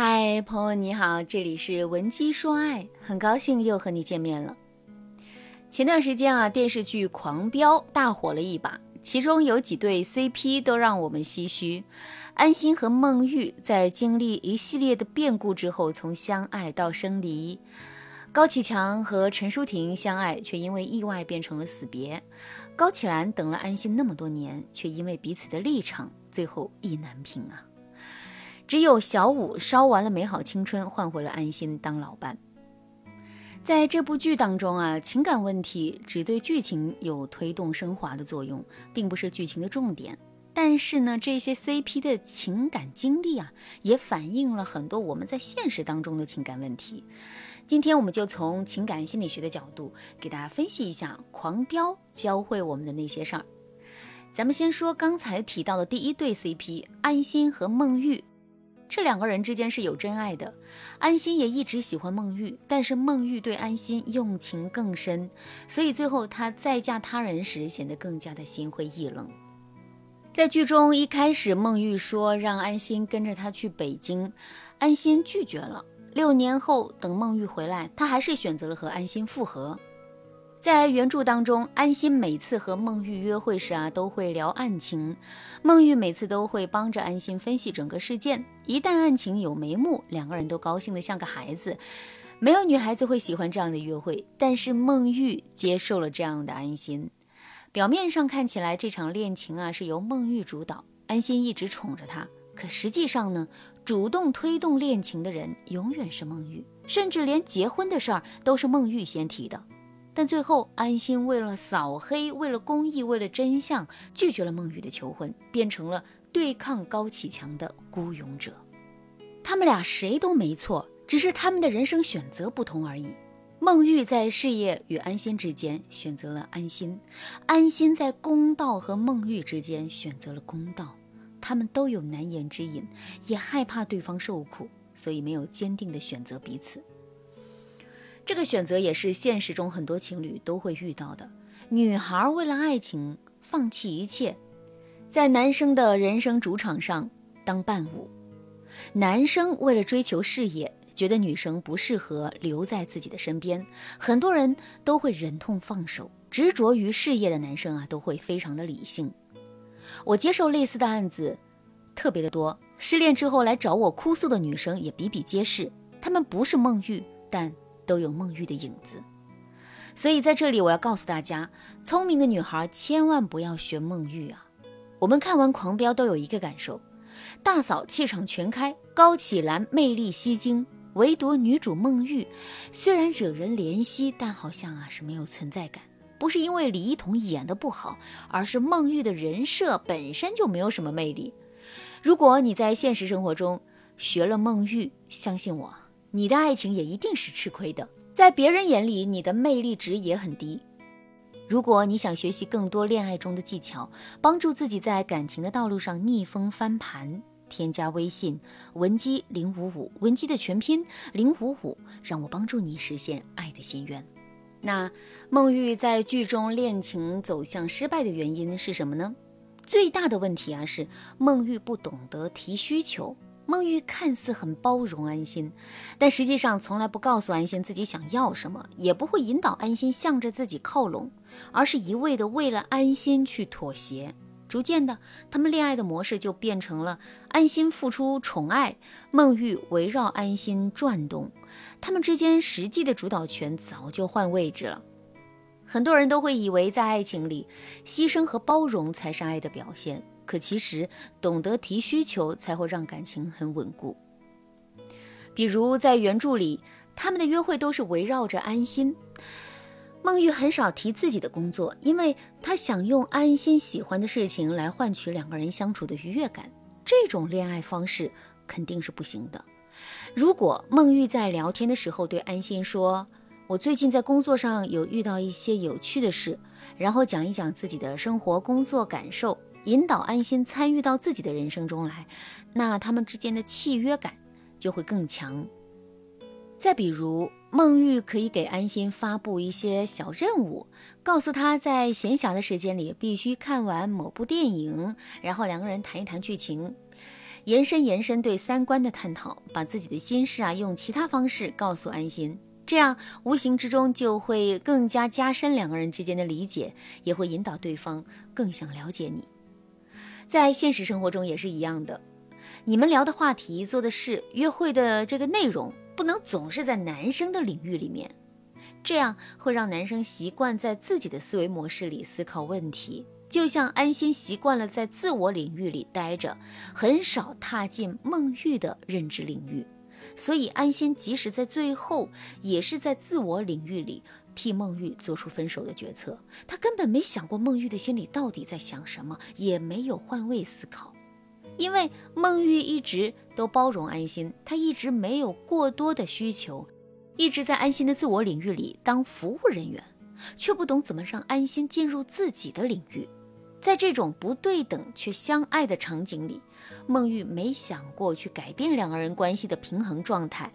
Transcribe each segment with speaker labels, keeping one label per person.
Speaker 1: 嗨，朋友你好，这里是文姬说爱，很高兴又和你见面了。前段时间啊，电视剧《狂飙》大火了一把，其中有几对 CP 都让我们唏嘘。安心和孟玉在经历一系列的变故之后，从相爱到生离；高启强和陈淑婷相爱，却因为意外变成了死别；高启兰等了安心那么多年，却因为彼此的立场，最后意难平啊。只有小五烧完了美好青春，换回了安心当老伴。在这部剧当中啊，情感问题只对剧情有推动升华的作用，并不是剧情的重点。但是呢，这些 CP 的情感经历啊，也反映了很多我们在现实当中的情感问题。今天我们就从情感心理学的角度给大家分析一下《狂飙》教会我们的那些事儿。咱们先说刚才提到的第一对 CP，安心和孟玉。这两个人之间是有真爱的，安心也一直喜欢孟玉，但是孟玉对安心用情更深，所以最后她再嫁他人时显得更加的心灰意冷。在剧中一开始，孟玉说让安心跟着他去北京，安心拒绝了。六年后，等孟玉回来，他还是选择了和安心复合。在原著当中，安心每次和孟玉约会时啊，都会聊案情。孟玉每次都会帮着安心分析整个事件。一旦案情有眉目，两个人都高兴得像个孩子。没有女孩子会喜欢这样的约会，但是孟玉接受了这样的安心。表面上看起来，这场恋情啊是由孟玉主导，安心一直宠着他。可实际上呢，主动推动恋情的人永远是孟玉，甚至连结婚的事儿都是孟玉先提的。但最后，安心为了扫黑，为了公益，为了真相，拒绝了孟玉的求婚，变成了对抗高启强的孤勇者。他们俩谁都没错，只是他们的人生选择不同而已。孟玉在事业与安心之间选择了安心，安心在公道和孟玉之间选择了公道。他们都有难言之隐，也害怕对方受苦，所以没有坚定的选择彼此。这个选择也是现实中很多情侣都会遇到的。女孩为了爱情放弃一切，在男生的人生主场上当伴舞；男生为了追求事业，觉得女生不适合留在自己的身边，很多人都会忍痛放手。执着于事业的男生啊，都会非常的理性。我接受类似的案子特别的多，失恋之后来找我哭诉的女生也比比皆是。她们不是孟玉，但。都有孟玉的影子，所以在这里我要告诉大家，聪明的女孩千万不要学孟玉啊！我们看完《狂飙》都有一个感受：大嫂气场全开，高启兰魅力吸睛，唯独女主孟玉虽然惹人怜惜，但好像啊是没有存在感。不是因为李一桐演的不好，而是孟玉的人设本身就没有什么魅力。如果你在现实生活中学了孟玉，相信我。你的爱情也一定是吃亏的，在别人眼里，你的魅力值也很低。如果你想学习更多恋爱中的技巧，帮助自己在感情的道路上逆风翻盘，添加微信文姬零五五，文姬的全拼零五五，让我帮助你实现爱的心愿。那孟玉在剧中恋情走向失败的原因是什么呢？最大的问题啊是孟玉不懂得提需求。孟玉看似很包容安心，但实际上从来不告诉安心自己想要什么，也不会引导安心向着自己靠拢，而是一味的为了安心去妥协。逐渐的，他们恋爱的模式就变成了安心付出宠爱，孟玉围绕安心转动。他们之间实际的主导权早就换位置了。很多人都会以为在爱情里，牺牲和包容才是爱的表现。可其实，懂得提需求才会让感情很稳固。比如在原著里，他们的约会都是围绕着安心。孟玉很少提自己的工作，因为他想用安心喜欢的事情来换取两个人相处的愉悦感。这种恋爱方式肯定是不行的。如果孟玉在聊天的时候对安心说：“我最近在工作上有遇到一些有趣的事”，然后讲一讲自己的生活、工作感受。引导安心参与到自己的人生中来，那他们之间的契约感就会更强。再比如，孟玉可以给安心发布一些小任务，告诉他在闲暇的时间里必须看完某部电影，然后两个人谈一谈剧情。延伸延伸对三观的探讨，把自己的心事啊用其他方式告诉安心，这样无形之中就会更加加深两个人之间的理解，也会引导对方更想了解你。在现实生活中也是一样的，你们聊的话题、做的事、约会的这个内容，不能总是在男生的领域里面。这样会让男生习惯在自己的思维模式里思考问题，就像安心习惯了在自我领域里待着，很少踏进孟玉的认知领域。所以安心即使在最后，也是在自我领域里替孟玉做出分手的决策。他根本没想过孟玉的心里到底在想什么，也没有换位思考，因为孟玉一直都包容安心，他一直没有过多的需求。一直在安心的自我领域里当服务人员，却不懂怎么让安心进入自己的领域。在这种不对等却相爱的场景里，孟玉没想过去改变两个人关系的平衡状态，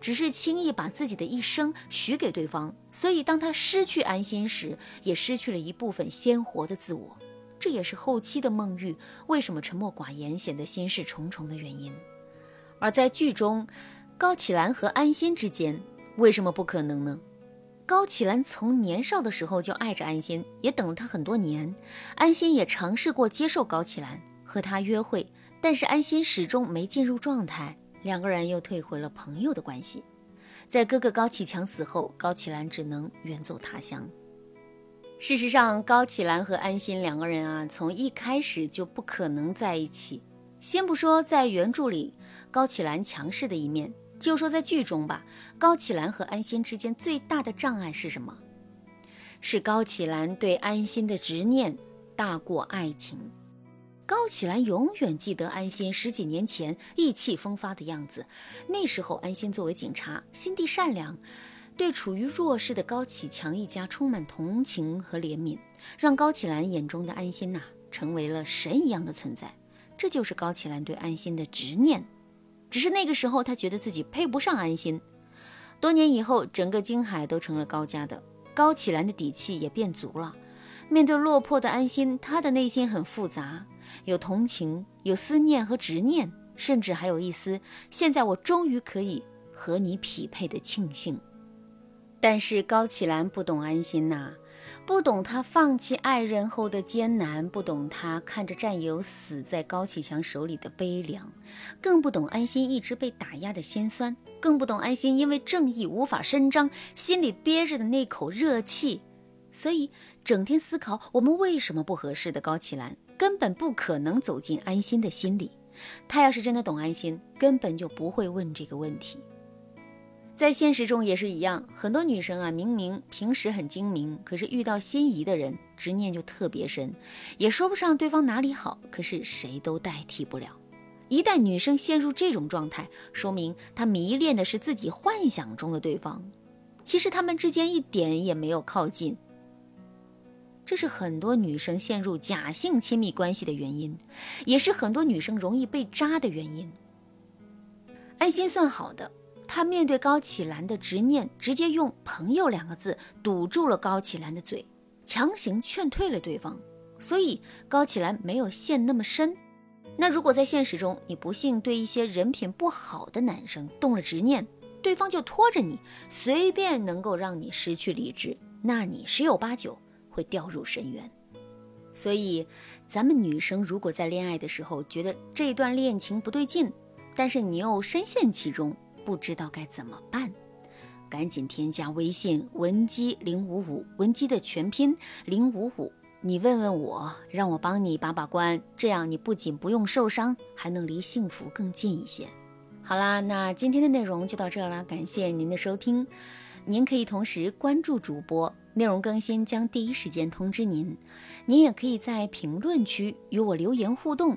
Speaker 1: 只是轻易把自己的一生许给对方。所以，当他失去安心时，也失去了一部分鲜活的自我。这也是后期的孟玉为什么沉默寡言、显得心事重重的原因。而在剧中，高启兰和安心之间。为什么不可能呢？高启兰从年少的时候就爱着安心，也等了他很多年。安心也尝试过接受高启兰和他约会，但是安心始终没进入状态，两个人又退回了朋友的关系。在哥哥高启强死后，高启兰只能远走他乡。事实上，高启兰和安心两个人啊，从一开始就不可能在一起。先不说在原著里高启兰强势的一面。就说在剧中吧，高启兰和安心之间最大的障碍是什么？是高启兰对安心的执念大过爱情。高启兰永远记得安心十几年前意气风发的样子，那时候安心作为警察，心地善良，对处于弱势的高启强一家充满同情和怜悯，让高启兰眼中的安心呐成为了神一样的存在。这就是高启兰对安心的执念。只是那个时候，他觉得自己配不上安心。多年以后，整个京海都成了高家的，高启兰的底气也变足了。面对落魄的安心，他的内心很复杂，有同情，有思念和执念，甚至还有一丝现在我终于可以和你匹配的庆幸。但是高启兰不懂安心呐。不懂他放弃爱人后的艰难，不懂他看着战友死在高启强手里的悲凉，更不懂安心一直被打压的心酸，更不懂安心因为正义无法伸张，心里憋着的那口热气。所以，整天思考我们为什么不合适的高启兰，根本不可能走进安心的心里。他要是真的懂安心，根本就不会问这个问题。在现实中也是一样，很多女生啊，明明平时很精明，可是遇到心仪的人，执念就特别深，也说不上对方哪里好，可是谁都代替不了。一旦女生陷入这种状态，说明她迷恋的是自己幻想中的对方，其实他们之间一点也没有靠近。这是很多女生陷入假性亲密关系的原因，也是很多女生容易被渣的原因。安心算好的。他面对高启兰的执念，直接用“朋友”两个字堵住了高启兰的嘴，强行劝退了对方，所以高启兰没有陷那么深。那如果在现实中，你不幸对一些人品不好的男生动了执念，对方就拖着你，随便能够让你失去理智，那你十有八九会掉入深渊。所以，咱们女生如果在恋爱的时候觉得这段恋情不对劲，但是你又深陷其中。不知道该怎么办，赶紧添加微信文姬零五五，文姬的全拼零五五，你问问我，让我帮你把把关，这样你不仅不用受伤，还能离幸福更近一些。好啦，那今天的内容就到这啦，感谢您的收听。您可以同时关注主播，内容更新将第一时间通知您。您也可以在评论区与我留言互动。